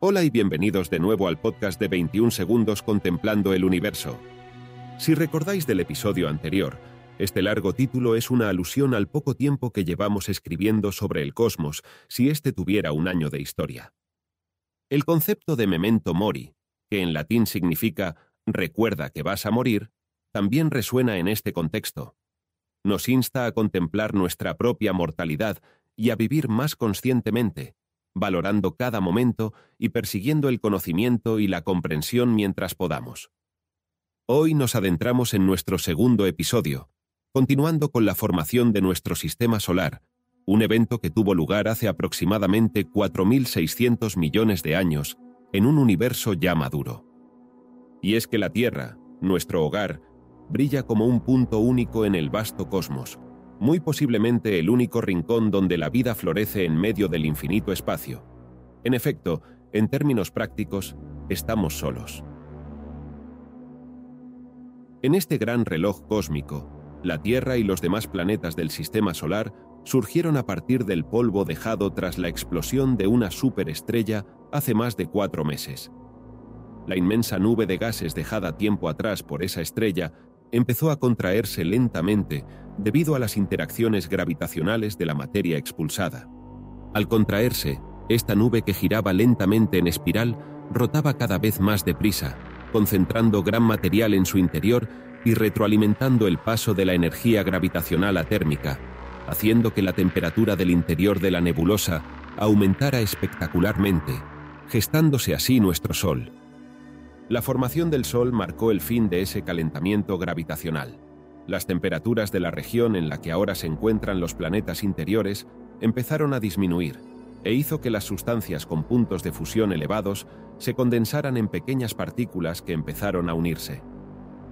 Hola y bienvenidos de nuevo al podcast de 21 segundos contemplando el universo. Si recordáis del episodio anterior, este largo título es una alusión al poco tiempo que llevamos escribiendo sobre el cosmos si éste tuviera un año de historia. El concepto de memento mori, que en latín significa recuerda que vas a morir, también resuena en este contexto. Nos insta a contemplar nuestra propia mortalidad y a vivir más conscientemente, valorando cada momento y persiguiendo el conocimiento y la comprensión mientras podamos. Hoy nos adentramos en nuestro segundo episodio, continuando con la formación de nuestro sistema solar, un evento que tuvo lugar hace aproximadamente 4.600 millones de años en un universo ya maduro. Y es que la Tierra, nuestro hogar, brilla como un punto único en el vasto cosmos, muy posiblemente el único rincón donde la vida florece en medio del infinito espacio. En efecto, en términos prácticos, estamos solos. En este gran reloj cósmico, la Tierra y los demás planetas del Sistema Solar surgieron a partir del polvo dejado tras la explosión de una superestrella hace más de cuatro meses. La inmensa nube de gases dejada tiempo atrás por esa estrella empezó a contraerse lentamente debido a las interacciones gravitacionales de la materia expulsada. Al contraerse, esta nube que giraba lentamente en espiral rotaba cada vez más deprisa, concentrando gran material en su interior y retroalimentando el paso de la energía gravitacional atérmica, haciendo que la temperatura del interior de la nebulosa aumentara espectacularmente, gestándose así nuestro Sol. La formación del Sol marcó el fin de ese calentamiento gravitacional. Las temperaturas de la región en la que ahora se encuentran los planetas interiores empezaron a disminuir e hizo que las sustancias con puntos de fusión elevados se condensaran en pequeñas partículas que empezaron a unirse.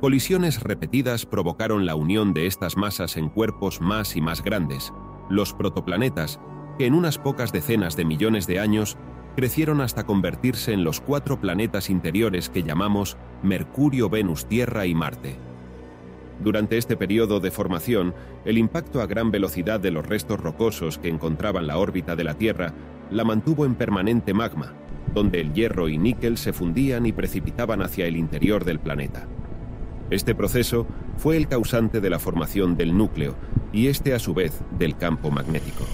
Colisiones repetidas provocaron la unión de estas masas en cuerpos más y más grandes, los protoplanetas, que en unas pocas decenas de millones de años crecieron hasta convertirse en los cuatro planetas interiores que llamamos Mercurio, Venus, Tierra y Marte. Durante este periodo de formación, el impacto a gran velocidad de los restos rocosos que encontraban la órbita de la Tierra la mantuvo en permanente magma, donde el hierro y níquel se fundían y precipitaban hacia el interior del planeta. Este proceso fue el causante de la formación del núcleo y este a su vez del campo magnético.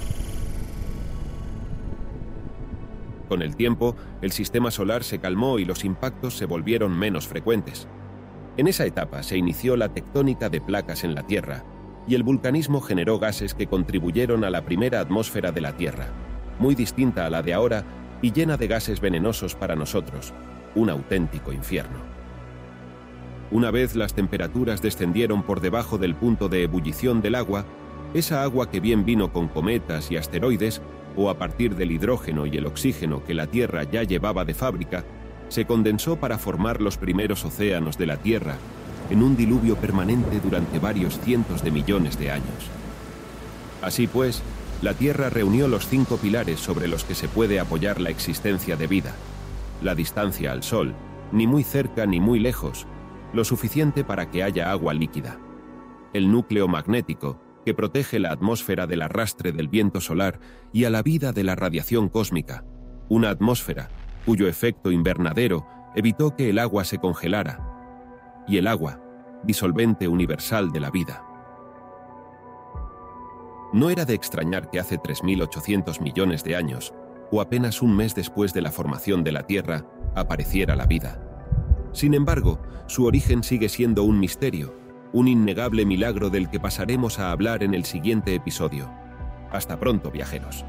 Con el tiempo, el sistema solar se calmó y los impactos se volvieron menos frecuentes. En esa etapa se inició la tectónica de placas en la Tierra, y el vulcanismo generó gases que contribuyeron a la primera atmósfera de la Tierra, muy distinta a la de ahora y llena de gases venenosos para nosotros, un auténtico infierno. Una vez las temperaturas descendieron por debajo del punto de ebullición del agua, esa agua que bien vino con cometas y asteroides o a partir del hidrógeno y el oxígeno que la Tierra ya llevaba de fábrica, se condensó para formar los primeros océanos de la Tierra, en un diluvio permanente durante varios cientos de millones de años. Así pues, la Tierra reunió los cinco pilares sobre los que se puede apoyar la existencia de vida. La distancia al Sol, ni muy cerca ni muy lejos, lo suficiente para que haya agua líquida. El núcleo magnético, que protege la atmósfera del arrastre del viento solar y a la vida de la radiación cósmica, una atmósfera cuyo efecto invernadero evitó que el agua se congelara, y el agua, disolvente universal de la vida. No era de extrañar que hace 3.800 millones de años, o apenas un mes después de la formación de la Tierra, apareciera la vida. Sin embargo, su origen sigue siendo un misterio, un innegable milagro del que pasaremos a hablar en el siguiente episodio. Hasta pronto, viajeros.